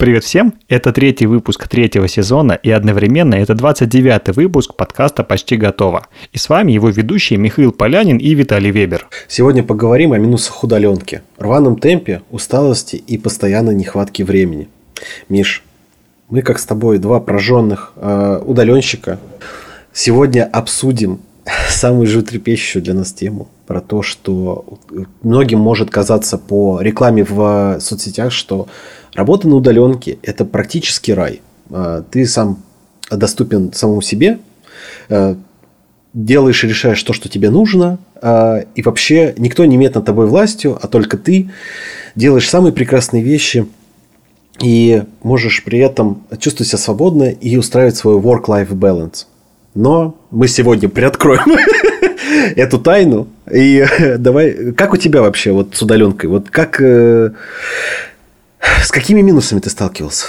Привет всем! Это третий выпуск третьего сезона и одновременно это 29-й выпуск подкаста «Почти готово». И с вами его ведущие Михаил Полянин и Виталий Вебер. Сегодня поговорим о минусах удаленки, рваном темпе, усталости и постоянной нехватке времени. Миш, мы как с тобой два прожженных э, удаленщика сегодня обсудим самую животрепещущую для нас тему про то, что многим может казаться по рекламе в соцсетях, что Работа на удаленке – это практически рай. А, ты сам доступен самому себе, а, делаешь и решаешь то, что тебе нужно, а, и вообще никто не имеет над тобой властью, а только ты делаешь самые прекрасные вещи и можешь при этом чувствовать себя свободно и устраивать свой work-life balance. Но мы сегодня приоткроем эту тайну. И давай, как у тебя вообще вот с удаленкой? Вот как э, с какими минусами ты сталкивался?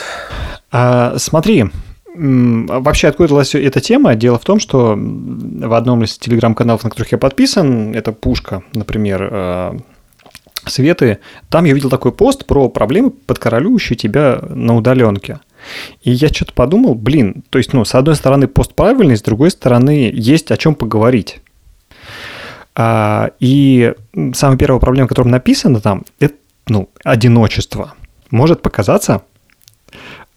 А, смотри, Вообще, откуда эта тема? Дело в том, что в одном из телеграм-каналов, на которых я подписан, это Пушка, например, э, Светы, там я видел такой пост про проблемы, подкоролюющие тебя на удаленке. И я что-то подумал, блин, то есть, ну, с одной стороны, пост правильный, с другой стороны, есть о чем поговорить. А, и самая первая проблема, которая написана там, это, ну, одиночество – может показаться,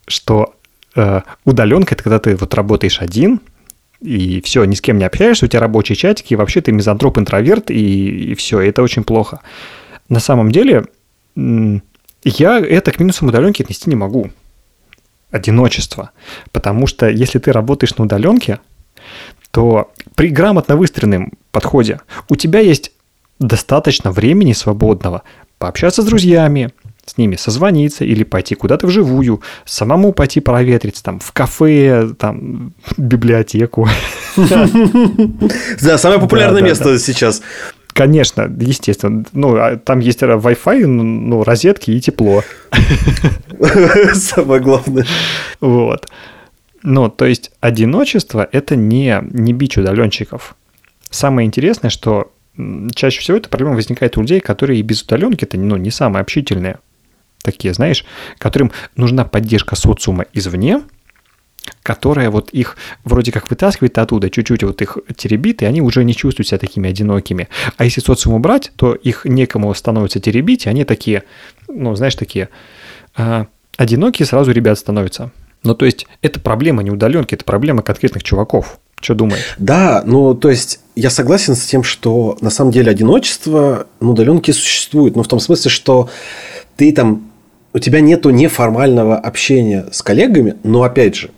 что э, удаленка это когда ты вот работаешь один, и все, ни с кем не общаешься, у тебя рабочие чатики, и вообще ты мизантроп, интроверт, и, и все, это очень плохо. На самом деле, я это к минусам удаленки отнести не могу. Одиночество. Потому что если ты работаешь на удаленке, то при грамотно выстроенном подходе у тебя есть достаточно времени свободного пообщаться с друзьями, с ними созвониться или пойти куда-то вживую, самому пойти проветриться, там, в кафе, там, библиотеку. Да, самое популярное место сейчас. Конечно, естественно. Ну, а там есть Wi-Fi, ну, розетки и тепло. Самое главное. Вот. Ну, то есть одиночество – это не, не бич удаленщиков. Самое интересное, что чаще всего эта проблема возникает у людей, которые и без удаленки это ну, не самые общительные такие, знаешь, которым нужна поддержка социума извне, которая вот их вроде как вытаскивает оттуда, чуть-чуть вот их теребит, и они уже не чувствуют себя такими одинокими. А если социум убрать, то их некому становится теребить, и они такие, ну, знаешь, такие э, одинокие сразу ребят становятся. Ну, то есть, это проблема не удаленки, это проблема конкретных чуваков. Что думаешь? Да, ну, то есть, я согласен с тем, что на самом деле одиночество на удаленке существует. Но в том смысле, что ты там у тебя нету неформального общения с коллегами, но опять же,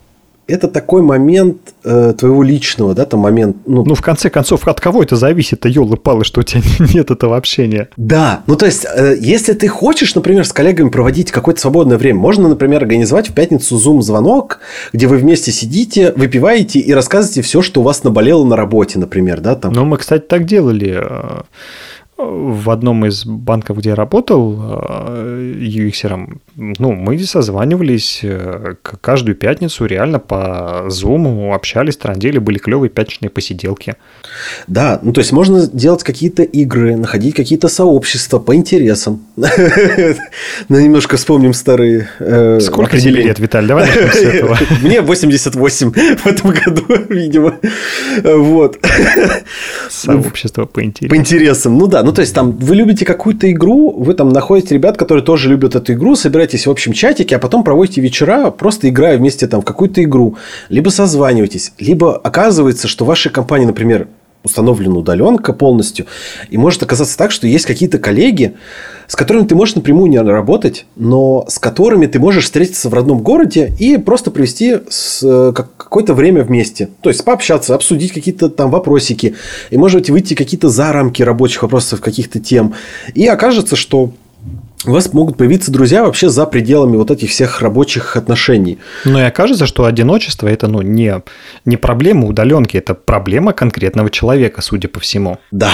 это такой момент э, твоего личного, да, там момент. Ну, ну, в конце концов, от кого это зависит-то, елы-палы, что у тебя нет этого общения? Да, ну, то есть, э, если ты хочешь, например, с коллегами проводить какое-то свободное время, можно, например, организовать в пятницу зум-звонок, где вы вместе сидите, выпиваете и рассказываете все, что у вас наболело на работе, например, да, там. Ну, мы, кстати, так делали в одном из банков, где я работал UX, ну, мы созванивались э, каждую пятницу реально по Zoom, общались, трандели, были клевые пятничные посиделки. Да, ну то есть можно делать какие-то игры, находить какие-то сообщества по интересам. Ну, немножко вспомним старые... Э, Сколько тебе лет, Виталий? Давай начнем с этого. Мне 88 в этом году, видимо. Вот. Сообщество по интересам. По интересам, ну да. Ну, то есть, там вы любите какую-то игру, вы там находите ребят, которые тоже любят эту игру, собираетесь в общем чатике, а потом проводите вечера, просто играя вместе там в какую-то игру. Либо созваниваетесь, либо оказывается, что в вашей компании, например, установлена удаленка полностью. И может оказаться так, что есть какие-то коллеги, с которыми ты можешь напрямую не работать, но с которыми ты можешь встретиться в родном городе и просто провести с, какое-то время вместе. То есть пообщаться, обсудить какие-то там вопросики. И может быть выйти какие-то за рамки рабочих вопросов, каких-то тем. И окажется, что у вас могут появиться друзья вообще за пределами вот этих всех рабочих отношений. Ну и окажется, что одиночество это ну, не, не проблема удаленки, это проблема конкретного человека, судя по всему. Да.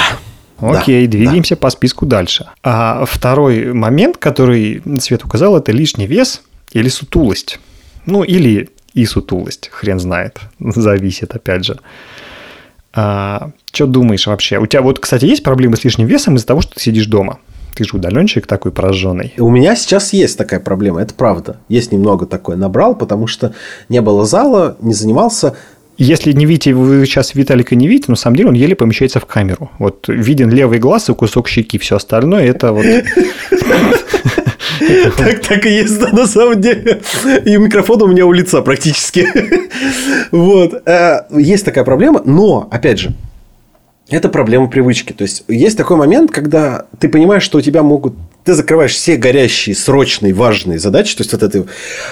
Окей, да, двигаемся да. по списку дальше. А второй момент, который Свет указал, это лишний вес или сутулость. Ну, или и сутулость, хрен знает, зависит опять же. А, что думаешь вообще? У тебя вот, кстати, есть проблемы с лишним весом из-за того, что ты сидишь дома? Ты же удаленщик такой пораженный. У меня сейчас есть такая проблема, это правда. Есть немного такое. Набрал, потому что не было зала, не занимался. Если не видите, вы сейчас Виталика не видите, но на самом деле он еле помещается в камеру. Вот виден левый глаз и кусок щеки, все остальное это вот... Так, так и есть, да, на самом деле. И микрофон у меня у лица практически. Вот. Э, есть такая проблема, но, опять же, это проблема привычки. То есть, есть такой момент, когда ты понимаешь, что у тебя могут... Ты закрываешь все горящие, срочные, важные задачи. То есть, вот это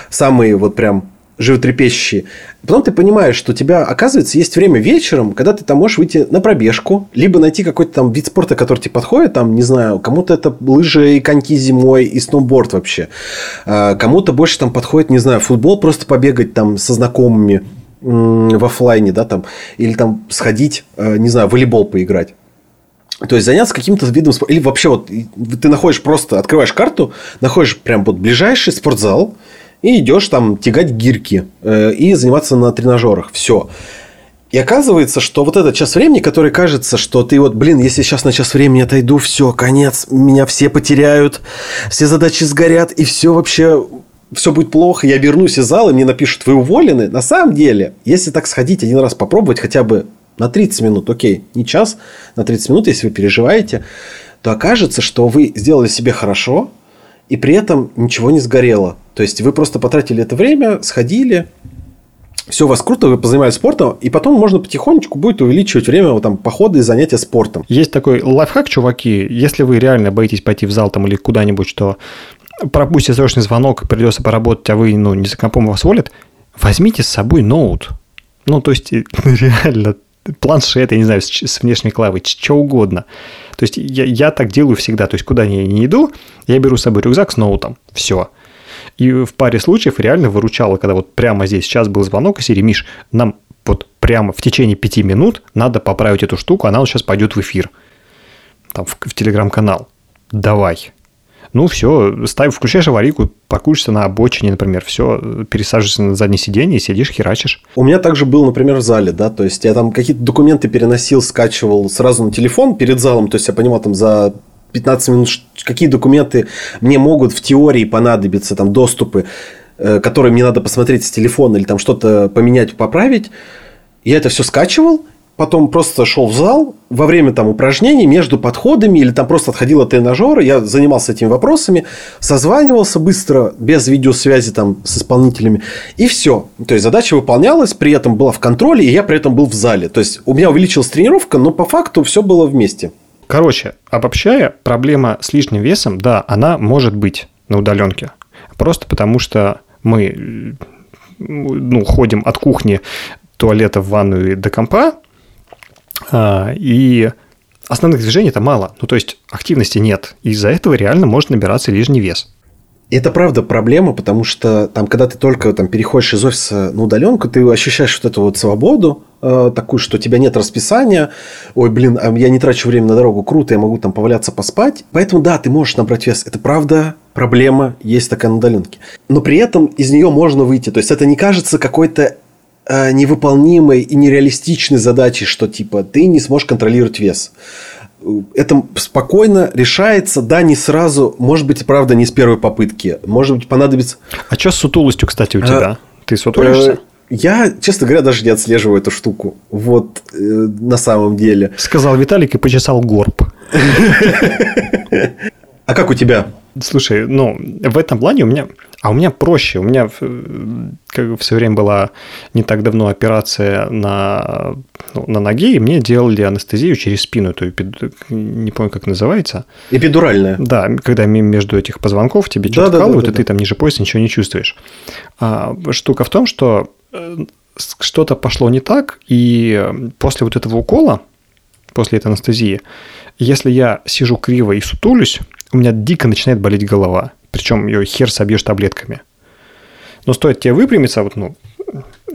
самые вот прям животрепещущие. Потом ты понимаешь, что у тебя, оказывается, есть время вечером, когда ты там можешь выйти на пробежку, либо найти какой-то там вид спорта, который тебе подходит, там, не знаю, кому-то это лыжи и коньки зимой, и сноуборд вообще. А кому-то больше там подходит, не знаю, футбол, просто побегать там со знакомыми в офлайне, да, там, или там сходить, э, не знаю, в волейбол поиграть. То есть заняться каким-то видом спорта. Или вообще вот ты находишь просто, открываешь карту, находишь прям вот ближайший спортзал, и идешь там тягать гирьки э, и заниматься на тренажерах. Все. И оказывается, что вот этот час времени, который кажется, что ты вот, блин, если сейчас на час времени отойду, все, конец, меня все потеряют, все задачи сгорят, и все вообще, все будет плохо, я вернусь из зала, и мне напишут, вы уволены. На самом деле, если так сходить один раз попробовать хотя бы на 30 минут, окей, не час, на 30 минут, если вы переживаете, то окажется, что вы сделали себе хорошо, и при этом ничего не сгорело. То есть вы просто потратили это время, сходили, все у вас круто, вы позанимались спортом, и потом можно потихонечку будет увеличивать время вот, там, похода и занятия спортом. Есть такой лайфхак, чуваки, если вы реально боитесь пойти в зал там или куда-нибудь, что пропустите срочный звонок, придется поработать, а вы ну, не за компом вас волят, возьмите с собой ноут. Ну, то есть, реально, планшет, я не знаю, с, с внешней клавой, что угодно. То есть, я, я так делаю всегда. То есть, куда я не иду, я беру с собой рюкзак с ноутом. Все. И в паре случаев реально выручало, когда вот прямо здесь сейчас был звонок и серии, Миш, нам вот прямо в течение пяти минут надо поправить эту штуку, она вот сейчас пойдет в эфир. Там в, в телеграм-канал. Давай. Ну, все, ставь, включаешь аварийку, паркуешься на обочине, например, все, пересаживаешься на заднее сиденье и сидишь, херачишь. У меня также был, например, в зале, да, то есть я там какие-то документы переносил, скачивал сразу на телефон перед залом, то есть я понимал там за 15 минут, какие документы мне могут в теории понадобиться, там, доступы, э, которые мне надо посмотреть с телефона или там что-то поменять, поправить. Я это все скачивал, потом просто шел в зал во время там упражнений между подходами или там просто отходил от тренажера, я занимался этими вопросами, созванивался быстро, без видеосвязи там с исполнителями, и все. То есть задача выполнялась, при этом была в контроле, и я при этом был в зале. То есть у меня увеличилась тренировка, но по факту все было вместе. Короче, обобщая, проблема с лишним весом, да, она может быть на удаленке. Просто потому что мы ну, ходим от кухни, туалета в ванную до компа, и основных движений-то мало. Ну, то есть, активности нет. Из-за этого реально может набираться лишний вес. Это правда проблема, потому что там, когда ты только там, переходишь из офиса на удаленку, ты ощущаешь вот эту вот свободу, э, такую, что у тебя нет расписания. Ой, блин, а я не трачу время на дорогу, круто, я могу там поваляться, поспать. Поэтому, да, ты можешь набрать вес. Это правда проблема, есть такая на удаленке. Но при этом из нее можно выйти. То есть, это не кажется какой-то невыполнимой и нереалистичной задачей, что типа ты не сможешь контролировать вес это спокойно решается, да, не сразу, может быть, правда, не с первой попытки, может быть, понадобится... А что с сутулостью, кстати, у тебя? А, Ты сутулишься? Э, я, честно говоря, даже не отслеживаю эту штуку. Вот э, на самом деле. Сказал Виталик и почесал горб. А как у тебя? Слушай, ну, в этом плане у меня... А у меня проще. У меня как все время была не так давно операция на, ну, на ноге, и мне делали анестезию через спину. То не помню, как называется. Эпидуральная. Да, когда между этих позвонков тебе что-то да, вкалывают, да, да, да, и ты там ниже пояса ничего не чувствуешь. А, штука в том, что э, что-то пошло не так, и после вот этого укола, после этой анестезии, если я сижу криво и сутулюсь, у меня дико начинает болеть голова. Причем ее хер собьешь таблетками. Но стоит тебе выпрямиться, вот, ну,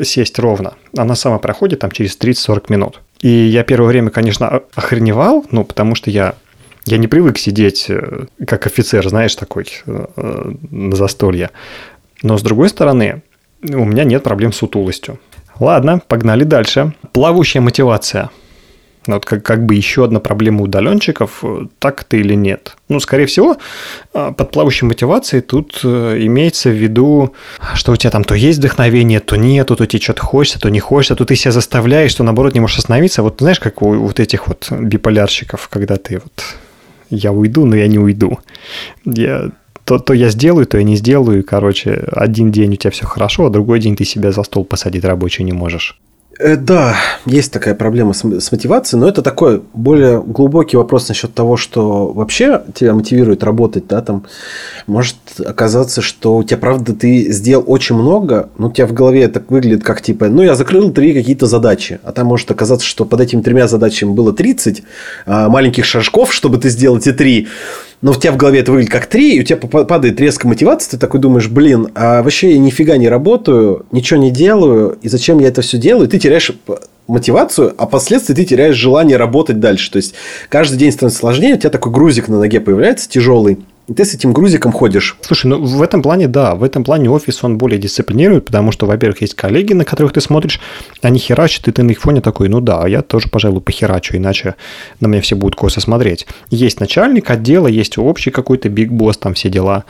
сесть ровно, она сама проходит там через 30-40 минут. И я первое время, конечно, охреневал, ну, потому что я, я не привык сидеть э, как офицер, знаешь, такой э, на застолье. Но с другой стороны, у меня нет проблем с утулостью. Ладно, погнали дальше. Плавающая мотивация. Вот как, как бы еще одна проблема удаленщиков, так это или нет. Ну, скорее всего, а, под плавающей мотивацией тут э, имеется в виду, что у тебя там то есть вдохновение, то нет, то тебе что-то хочется, то не хочется, то ты себя заставляешь, что наоборот не можешь остановиться. Вот знаешь, как у вот этих вот биполярщиков, когда ты вот я уйду, но я не уйду. Я то, то я сделаю, то я не сделаю. Короче, один день у тебя все хорошо, а другой день ты себя за стол посадить рабочий не можешь. Э, да, есть такая проблема с, мотивацией, но это такой более глубокий вопрос насчет того, что вообще тебя мотивирует работать, да, там. Может оказаться, что у тебя, правда, ты сделал очень много, но у тебя в голове так выглядит, как типа, ну, я закрыл три какие-то задачи, а там может оказаться, что под этими тремя задачами было 30 а, маленьких шажков, чтобы ты сделал эти три, но у тебя в голове это выглядит как три, и у тебя падает резко мотивация, ты такой думаешь, блин, а вообще я нифига не работаю, ничего не делаю, и зачем я это все делаю? И ты теряешь мотивацию, а последствия ты теряешь желание работать дальше. То есть, каждый день становится сложнее, у тебя такой грузик на ноге появляется тяжелый, и ты с этим грузиком ходишь. Слушай, ну в этом плане, да, в этом плане офис, он более дисциплинирует, потому что, во-первых, есть коллеги, на которых ты смотришь, они херачат, и ты на их фоне такой, ну да, я тоже, пожалуй, похерачу, иначе на меня все будут косо смотреть. Есть начальник отдела, есть общий какой-то биг босс, там все дела.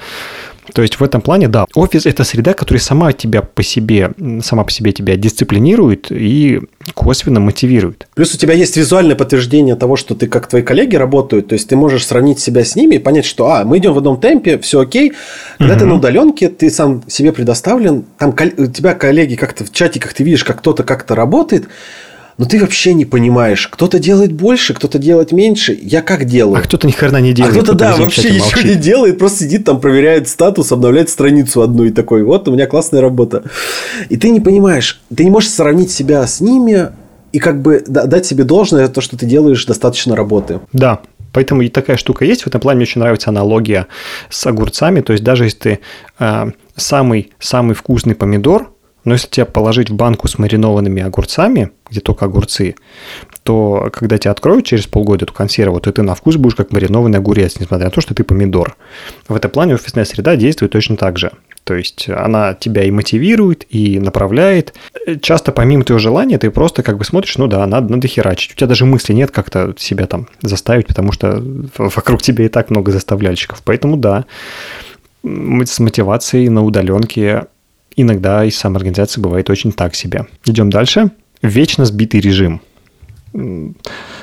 То есть в этом плане, да, офис – это среда, которая сама тебя по себе, сама по себе тебя дисциплинирует и косвенно мотивирует. Плюс у тебя есть визуальное подтверждение того, что ты как твои коллеги работают, то есть ты можешь сравнить себя с ними и понять, что, а, мы идем в одном темпе, все окей. Когда угу. ты на удаленке, ты сам себе предоставлен, там у тебя коллеги как-то в чатиках ты видишь, как кто-то как-то работает, но ты вообще не понимаешь. Кто-то делает больше, кто-то делает меньше. Я как делаю? А кто-то ни хрена не делает. А кто-то, да, вообще ничего не делает, просто сидит там, проверяет статус, обновляет страницу одну и такой, вот у меня классная работа. И ты не понимаешь, ты не можешь сравнить себя с ними и как бы дать себе должное то, что ты делаешь достаточно работы. Да, Поэтому и такая штука есть. В этом плане мне очень нравится аналогия с огурцами. То есть даже если ты э, самый, самый вкусный помидор, но если тебя положить в банку с маринованными огурцами, где только огурцы, то когда тебя откроют через полгода эту консерву, то ты на вкус будешь как маринованный огурец, несмотря на то, что ты помидор. В этом плане офисная среда действует точно так же. То есть она тебя и мотивирует, и направляет. Часто помимо твоего желания ты просто как бы смотришь, ну да, надо, надо херачить. У тебя даже мысли нет как-то себя там заставить, потому что вокруг тебя и так много заставляльщиков. Поэтому да, с мотивацией на удаленке иногда из самоорганизации бывает очень так себе. Идем дальше. Вечно сбитый режим.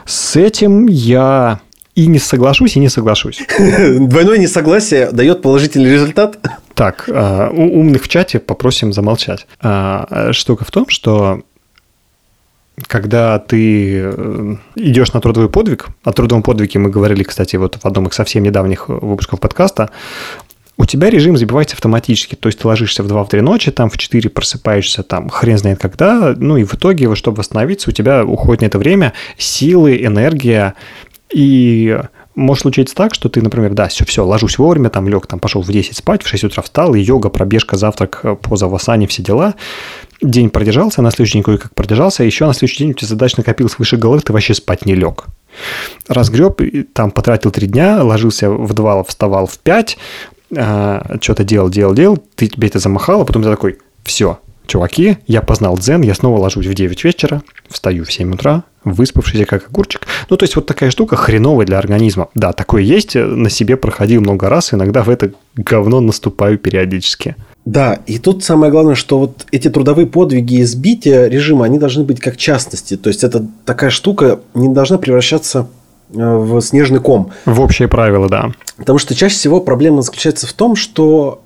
С этим я и не соглашусь, и не соглашусь. Двойное несогласие дает положительный результат. Так, а, у умных в чате попросим замолчать. А, штука в том, что когда ты э, идешь на трудовой подвиг, о трудовом подвиге мы говорили, кстати, вот в одном из совсем недавних выпусков подкаста, у тебя режим забивается автоматически. То есть ты ложишься в 2-3 ночи, там в 4 просыпаешься, там хрен знает когда. Ну и в итоге, чтобы восстановиться, у тебя уходит на это время силы, энергия. И может случиться так, что ты, например, да, все, все, ложусь вовремя, там лег, там пошел в 10 спать, в 6 утра встал, и йога, пробежка, завтрак, поза в асане, все дела. День продержался, на следующий день кое-как продержался, а еще на следующий день у тебя задач накопилось выше головы, ты вообще спать не лег. Разгреб, там потратил три дня, ложился в 2, вставал в 5, а, что-то делал, делал, делал, ты тебе это замахало, потом ты такой, все, чуваки, я познал дзен, я снова ложусь в 9 вечера, встаю в 7 утра, выспавшийся как огурчик. Ну, то есть, вот такая штука хреновая для организма. Да, такое есть, на себе проходил много раз, иногда в это говно наступаю периодически. Да, и тут самое главное, что вот эти трудовые подвиги и сбития режима, они должны быть как частности. То есть, это такая штука не должна превращаться в снежный ком. В общее правило, да. Потому что чаще всего проблема заключается в том, что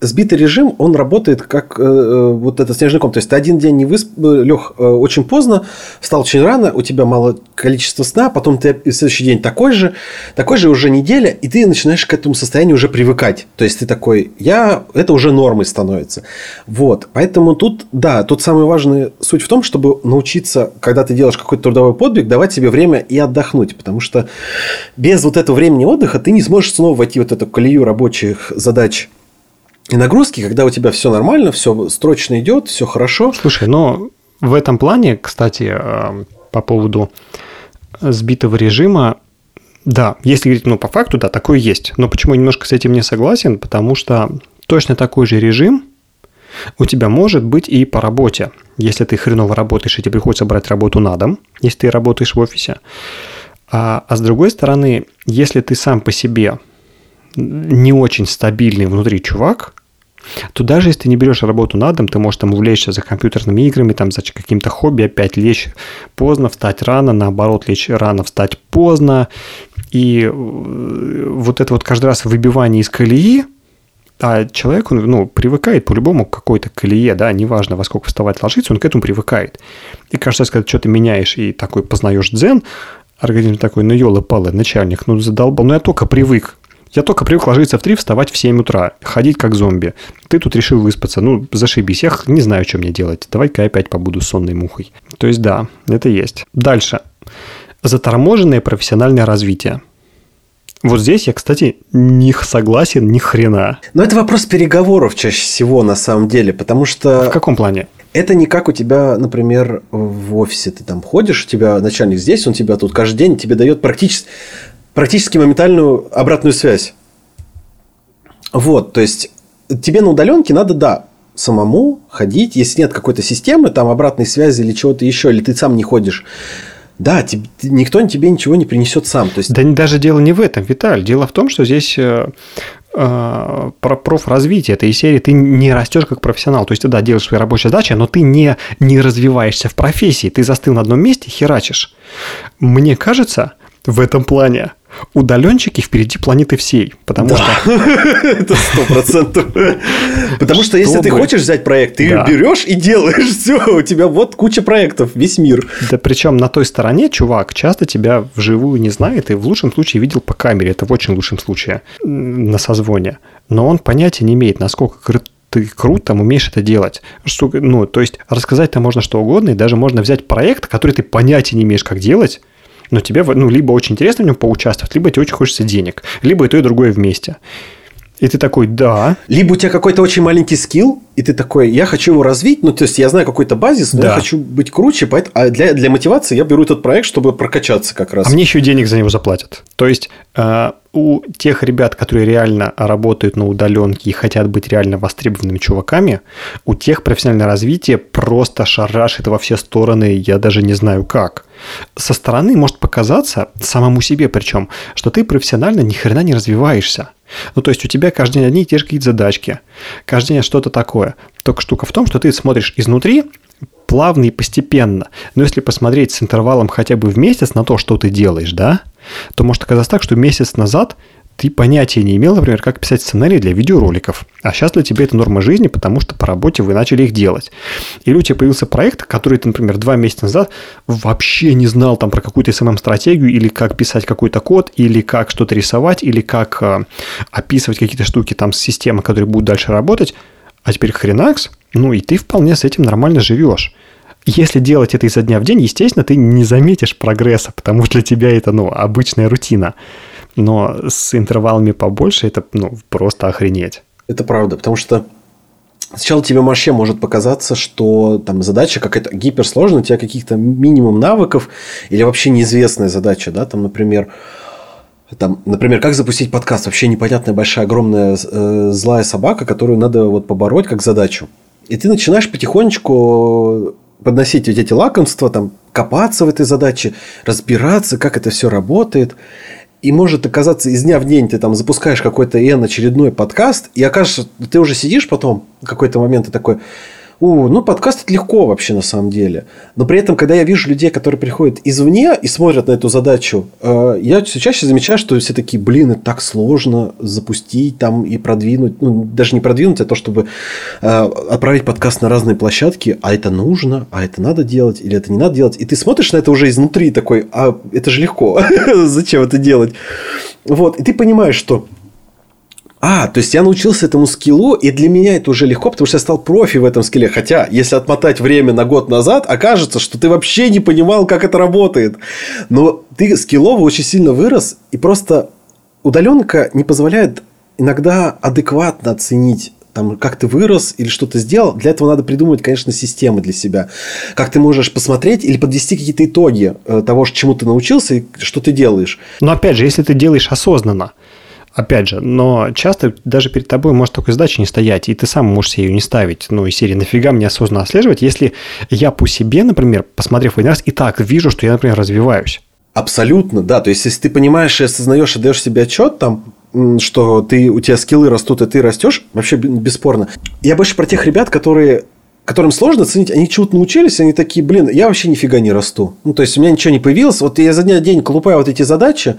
сбитый режим, он работает как э, э, вот этот снежный ком. То есть, ты один день не высп... Э, лег э, очень поздно, встал очень рано, у тебя мало количества сна, потом ты следующий день такой же, такой же уже неделя, и ты начинаешь к этому состоянию уже привыкать. То есть, ты такой, я, это уже нормой становится. Вот, поэтому тут, да, тут самая важная суть в том, чтобы научиться, когда ты делаешь какой-то трудовой подвиг, давать себе время и отдохнуть, потому что без вот этого времени отдыха ты не сможешь снова войти вот эту колею рабочих задач и нагрузки, когда у тебя все нормально, все строчно идет, все хорошо. Слушай, но в этом плане, кстати, э, по поводу сбитого режима, да, если говорить, ну, по факту, да, такое есть. Но почему я немножко с этим не согласен? Потому что точно такой же режим у тебя может быть и по работе. Если ты хреново работаешь, и тебе приходится брать работу на дом, если ты работаешь в офисе. А, а с другой стороны, если ты сам по себе не очень стабильный внутри чувак, то даже если ты не берешь работу на дом, ты можешь там увлечься за компьютерными играми, там за каким-то хобби, опять лечь поздно, встать рано, наоборот, лечь рано, встать поздно. И э, вот это вот каждый раз выбивание из колеи, а человек, он, ну, привыкает по-любому к какой-то колее, да, неважно, во сколько вставать, ложиться, он к этому привыкает. И кажется, когда что ты меняешь и такой познаешь дзен, организм такой, ну, елы-палы, начальник, ну, задолбал, ну, я только привык. Я только привык ложиться в 3, вставать в 7 утра, ходить как зомби. Ты тут решил выспаться. Ну, зашибись. Я не знаю, что мне делать. Давай-ка я опять побуду сонной мухой. То есть, да, это есть. Дальше. Заторможенное профессиональное развитие. Вот здесь я, кстати, не согласен ни хрена. Но это вопрос переговоров чаще всего на самом деле, потому что... В каком плане? Это не как у тебя, например, в офисе ты там ходишь, у тебя начальник здесь, он тебя тут каждый день тебе дает практически практически моментальную обратную связь. Вот, то есть тебе на удаленке надо, да, самому ходить, если нет какой-то системы, там обратной связи или чего-то еще, или ты сам не ходишь. Да, тебе, никто тебе ничего не принесет сам. То есть... Да даже дело не в этом, Виталь. Дело в том, что здесь э, э, про профразвитие этой серии ты не растешь как профессионал. То есть ты, да, делаешь свои рабочие задачи, но ты не, не развиваешься в профессии. Ты застыл на одном месте, херачишь. Мне кажется, в этом плане удаленщики впереди планеты всей, потому да. что... Это сто процентов. Потому что если ты хочешь взять проект, ты берешь и делаешь все, у тебя вот куча проектов, весь мир. Да причем на той стороне чувак часто тебя вживую не знает и в лучшем случае видел по камере, это в очень лучшем случае на созвоне. Но он понятия не имеет, насколько ты крут там умеешь это делать. Ну, то есть рассказать-то можно что угодно, и даже можно взять проект, который ты понятия не имеешь, как делать, но тебе ну, либо очень интересно в нем поучаствовать, либо тебе очень хочется денег, либо и то, и другое вместе. И ты такой, да. Либо у тебя какой-то очень маленький скилл, и ты такой, я хочу его развить, ну, то есть, я знаю какой-то базис, но да. я хочу быть круче, поэтому, а для, для мотивации я беру этот проект, чтобы прокачаться как раз. А мне еще денег за него заплатят. То есть, э, у тех ребят, которые реально работают на удаленке и хотят быть реально востребованными чуваками, у тех профессиональное развитие просто шарашит во все стороны, я даже не знаю как. Со стороны может показаться, самому себе причем, что ты профессионально ни хрена не развиваешься. Ну, то есть у тебя каждый день одни и те же какие-то задачки, каждый день что-то такое. Только штука в том, что ты смотришь изнутри, плавно и постепенно. Но если посмотреть с интервалом хотя бы в месяц на то, что ты делаешь, да, то может оказаться так, что месяц назад ты понятия не имел, например, как писать сценарий для видеороликов. А сейчас для тебя это норма жизни, потому что по работе вы начали их делать. Или у тебя появился проект, который ты, например, два месяца назад вообще не знал там про какую-то SMM-стратегию, или как писать какой-то код, или как что-то рисовать, или как э, описывать какие-то штуки там с системой, которые будут дальше работать. А теперь хренакс, ну и ты вполне с этим нормально живешь. Если делать это изо дня в день, естественно, ты не заметишь прогресса, потому что для тебя это, ну, обычная рутина. Но с интервалами побольше это, ну, просто охренеть. Это правда, потому что Сначала тебе вообще может показаться, что там задача какая-то гиперсложная, у тебя каких-то минимум навыков или вообще неизвестная задача, да, там, например, там, например, как запустить подкаст, вообще непонятная большая огромная э, злая собака, которую надо вот побороть как задачу. И ты начинаешь потихонечку подносить вот эти лакомства, там, копаться в этой задаче, разбираться, как это все работает. И может оказаться из дня в день ты там запускаешь какой-то N очередной подкаст, и окажется, ты уже сидишь потом в какой-то момент и такой, у, ну, подкаст это легко вообще на самом деле. Но при этом, когда я вижу людей, которые приходят извне и смотрят на эту задачу, э, я все чаще замечаю, что все такие, блин, это так сложно запустить там и продвинуть. Ну, даже не продвинуть, а то, чтобы э, отправить подкаст на разные площадки. А это нужно, а это надо делать, или это не надо делать. И ты смотришь на это уже изнутри такой, а это же легко. Зачем это делать? Вот. И ты понимаешь, что а, то есть я научился этому скиллу, и для меня это уже легко, потому что я стал профи в этом скилле. Хотя, если отмотать время на год назад, окажется, что ты вообще не понимал, как это работает. Но ты скиллово очень сильно вырос, и просто удаленка не позволяет иногда адекватно оценить там, как ты вырос или что ты сделал, для этого надо придумать, конечно, системы для себя. Как ты можешь посмотреть или подвести какие-то итоги э, того, чему ты научился и что ты делаешь. Но опять же, если ты делаешь осознанно, Опять же, но часто даже перед тобой может такой задача не стоять, и ты сам можешь себе ее не ставить. Ну, и серии нафига мне осознанно отслеживать, если я по себе, например, посмотрев один раз, и так вижу, что я, например, развиваюсь. Абсолютно, да. То есть, если ты понимаешь и осознаешь, и даешь себе отчет, там, что ты, у тебя скиллы растут, и ты растешь, вообще бесспорно. Я больше про тех ребят, которые которым сложно оценить, они чего-то научились, они такие, блин, я вообще нифига не расту. Ну, то есть, у меня ничего не появилось. Вот я за день день колупаю вот эти задачи,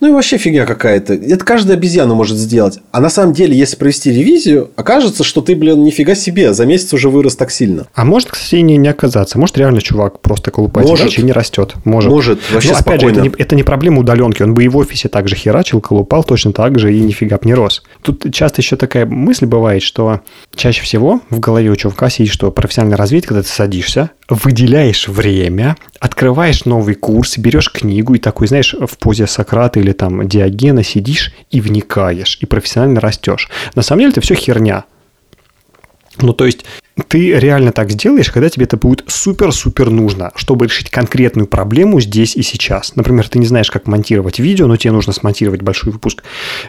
ну, и вообще фигня какая-то. Это каждая обезьяна может сделать. А на самом деле, если провести ревизию, окажется, что ты, блин, нифига себе, за месяц уже вырос так сильно. А может, кстати, не, не оказаться. Может, реально чувак просто колупает может. задачи и не растет. Может. Может, вообще Но, опять спокойно. же, это не, это не проблема удаленки. Он бы и в офисе так же херачил, колупал точно так же и нифига бы не рос. Тут часто еще такая мысль бывает, что чаще всего в голове у чувака сидит, что профессиональное развитие когда ты садишься, выделяешь время, открываешь новый курс, берешь книгу и такой, знаешь, в позе Сократа или там Диогена сидишь и вникаешь, и профессионально растешь. На самом деле это все херня. Ну, то есть, ты реально так сделаешь, когда тебе это будет супер-супер нужно, чтобы решить конкретную проблему здесь и сейчас. Например, ты не знаешь, как монтировать видео, но тебе нужно смонтировать большой выпуск.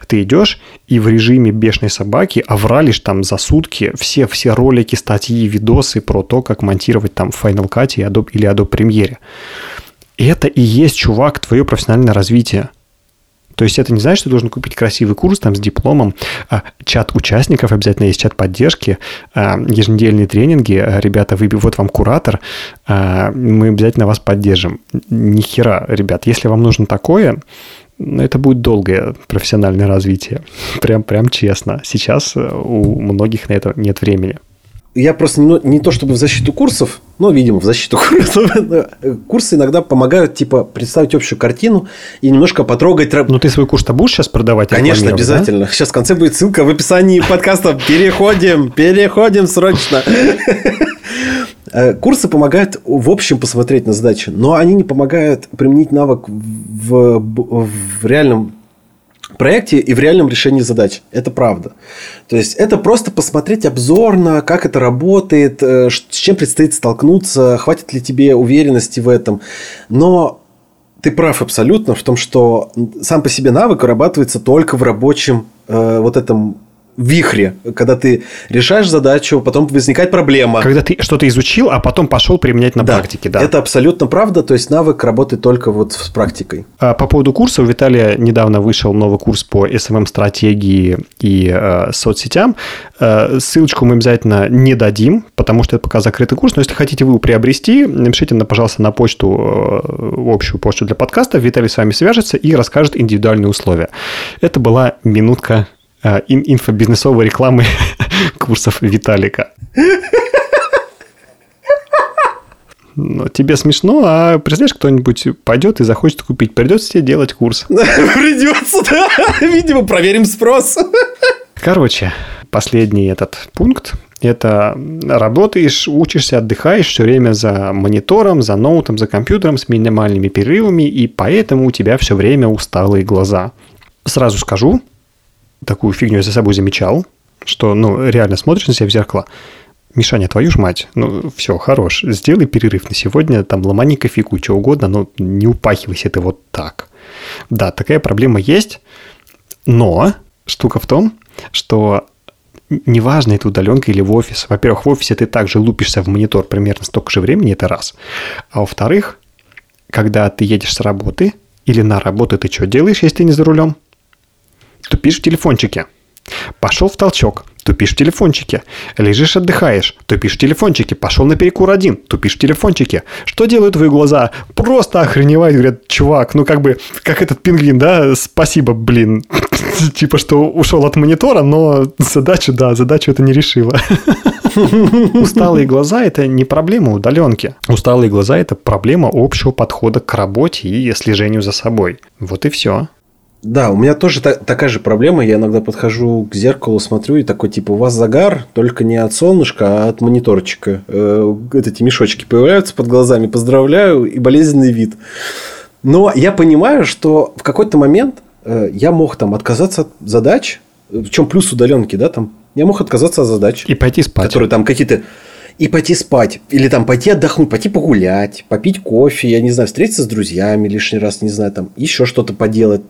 Ты идешь и в режиме бешеной собаки авралишь там за сутки все, все ролики, статьи, видосы про то, как монтировать там Final Cut или Adobe Premiere. Это и есть, чувак, твое профессиональное развитие. То есть это не значит, что ты должен купить красивый курс там с дипломом, а чат участников обязательно есть, чат поддержки, а, еженедельные тренинги, а, ребята, вы, вот вам куратор, мы обязательно вас поддержим. Ни хера, ребят, если вам нужно такое, ну, это будет долгое профессиональное развитие. Прям, прям честно. Сейчас у многих на это нет времени я просто не, не то чтобы в защиту курсов, но, видимо, в защиту курсов. Курсы иногда помогают, типа, представить общую картину и немножко потрогать... Ну, ты свой курс-то будешь сейчас продавать? Конечно, обязательно. Да? Сейчас в конце будет ссылка в описании подкаста. Переходим, переходим срочно. Курсы помогают в общем посмотреть на задачи, но они не помогают применить навык в, в реальном проекте и в реальном решении задач. Это правда. То есть, это просто посмотреть обзорно, как это работает, э, с чем предстоит столкнуться, хватит ли тебе уверенности в этом. Но ты прав абсолютно в том, что сам по себе навык вырабатывается только в рабочем э, вот этом вихре, когда ты решаешь задачу, потом возникает проблема. Когда ты что-то изучил, а потом пошел применять на да, практике, да. Это абсолютно правда, то есть навык работает только вот с практикой. А по поводу курса, у Виталия недавно вышел новый курс по SMM-стратегии и э, соцсетям. Э, ссылочку мы обязательно не дадим, потому что это пока закрытый курс, но если хотите вы его приобрести, напишите, на, пожалуйста, на почту, э, общую почту для подкаста, Виталий с вами свяжется и расскажет индивидуальные условия. Это была минутка Э, инфобизнесовой рекламы курсов Виталика. Ну, тебе смешно, а представляешь, кто-нибудь пойдет и захочет купить, придется тебе делать курс. Придется, да. Видимо, проверим спрос. Короче, последний этот пункт это работаешь, учишься, отдыхаешь все время за монитором, за ноутом, за компьютером с минимальными перерывами, и поэтому у тебя все время усталые глаза. Сразу скажу, такую фигню я за собой замечал, что, ну, реально смотришь на себя в зеркало, Мишаня, твою ж мать, ну, все, хорош, сделай перерыв на сегодня, там, ломани кофейку, что угодно, но не упахивайся ты вот так. Да, такая проблема есть, но штука в том, что неважно, это удаленка или в офис. Во-первых, в офисе ты также лупишься в монитор примерно столько же времени, это раз. А во-вторых, когда ты едешь с работы или на работу, ты что делаешь, если ты не за рулем? Тупишь в телефончике. Пошел в толчок, тупишь в телефончике. Лежишь, отдыхаешь, тупишь в телефончике. Пошел на перекур один, тупишь в телефончике. Что делают твои глаза? Просто охреневают, говорят, чувак, ну как бы, как этот пингвин, да, спасибо, блин. Типа, что ушел от монитора, но задачу, да, задачу это не решила. Усталые глаза – это не проблема удаленки. Усталые глаза – это проблема общего подхода к работе и слежению за собой. Вот и все. Да, у меня тоже та- такая же проблема. Я иногда подхожу к зеркалу, смотрю и такой, типа, у вас загар, только не от солнышка, а от мониторчика. Э, эти мешочки появляются под глазами. Поздравляю, и болезненный вид. Но я понимаю, что в какой-то момент э, я мог там отказаться от задач. В чем плюс удаленки, да, там? Я мог отказаться от задач. И пойти спать. Которые там какие-то и пойти спать. Или там пойти отдохнуть, пойти погулять, попить кофе, я не знаю, встретиться с друзьями лишний раз, не знаю, там еще что-то поделать.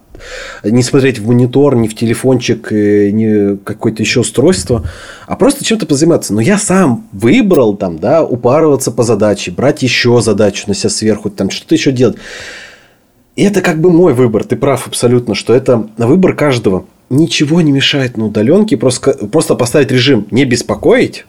не смотреть в монитор, не в телефончик, э, не какое-то еще устройство, а просто чем-то позаниматься. Но я сам выбрал там, да, упарываться по задаче, брать еще задачу на себя сверху, там что-то еще делать. И это как бы мой выбор, ты прав абсолютно, что это выбор каждого. Ничего не мешает на удаленке просто, просто поставить режим не беспокоить,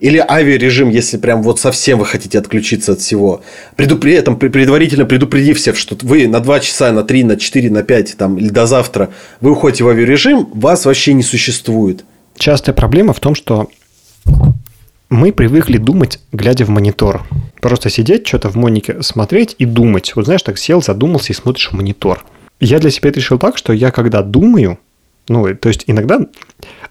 или авиарежим, если прям вот совсем вы хотите отключиться от всего. При этом предварительно предупредив всех, что вы на 2 часа, на 3, на 4, на 5 там, или до завтра вы уходите в авиарежим, вас вообще не существует. Частая проблема в том, что мы привыкли думать, глядя в монитор. Просто сидеть, что-то в монике смотреть и думать. Вот знаешь, так сел, задумался и смотришь в монитор. Я для себя решил так, что я когда думаю, ну, то есть иногда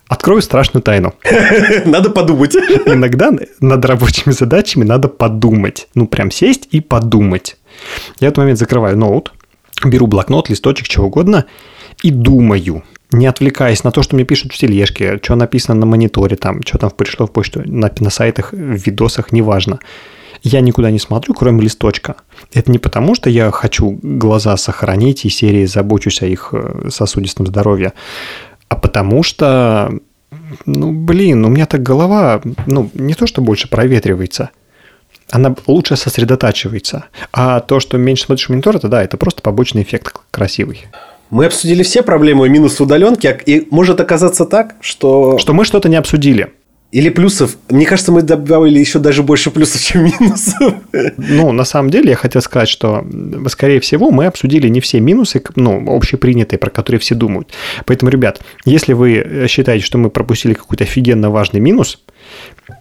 Открою страшную тайну. Надо подумать. Иногда над рабочими задачами надо подумать. Ну, прям сесть и подумать. Я в этот момент закрываю ноут, беру блокнот, листочек, чего угодно и думаю. Не отвлекаясь на то, что мне пишут в тележке, что написано на мониторе, там, что там пришло в почту, на, на сайтах, в видосах, неважно. Я никуда не смотрю, кроме листочка. Это не потому, что я хочу глаза сохранить и серии забочусь о их э, сосудистом здоровье, а потому что, ну, блин, у меня так голова, ну, не то, что больше проветривается, она лучше сосредотачивается. А то, что меньше смотришь монитор, это да, это просто побочный эффект красивый. Мы обсудили все проблемы и минусы удаленки, и может оказаться так, что... Что мы что-то не обсудили. Или плюсов. Мне кажется, мы добавили еще даже больше плюсов, чем минусов. Ну, на самом деле, я хотел сказать, что, скорее всего, мы обсудили не все минусы, ну, общепринятые, про которые все думают. Поэтому, ребят, если вы считаете, что мы пропустили какой-то офигенно важный минус,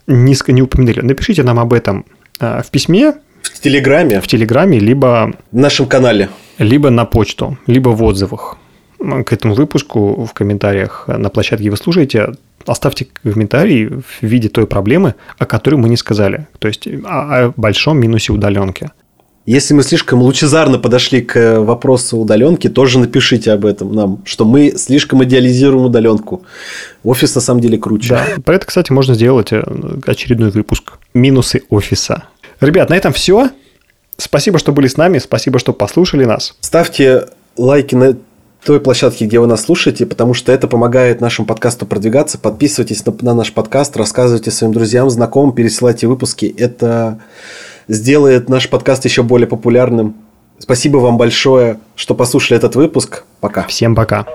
низко не упомянули, напишите нам об этом а, в письме, в Телеграме. В Телеграме, либо... В нашем канале. Либо на почту, либо в отзывах к этому выпуску в комментариях на площадке, вы слушаете, оставьте комментарий в виде той проблемы, о которой мы не сказали. То есть о, о большом минусе удаленки. Если мы слишком лучезарно подошли к вопросу удаленки, тоже напишите об этом нам, что мы слишком идеализируем удаленку. Офис на самом деле круче. Да, про это, кстати, можно сделать э, очередной выпуск. Минусы офиса. Ребят, на этом все. Спасибо, что были с нами. Спасибо, что послушали нас. Ставьте лайки на той площадке, где вы нас слушаете, потому что это помогает нашему подкасту продвигаться. Подписывайтесь на, на наш подкаст, рассказывайте своим друзьям, знакомым, пересылайте выпуски. Это сделает наш подкаст еще более популярным. Спасибо вам большое, что послушали этот выпуск. Пока. Всем пока.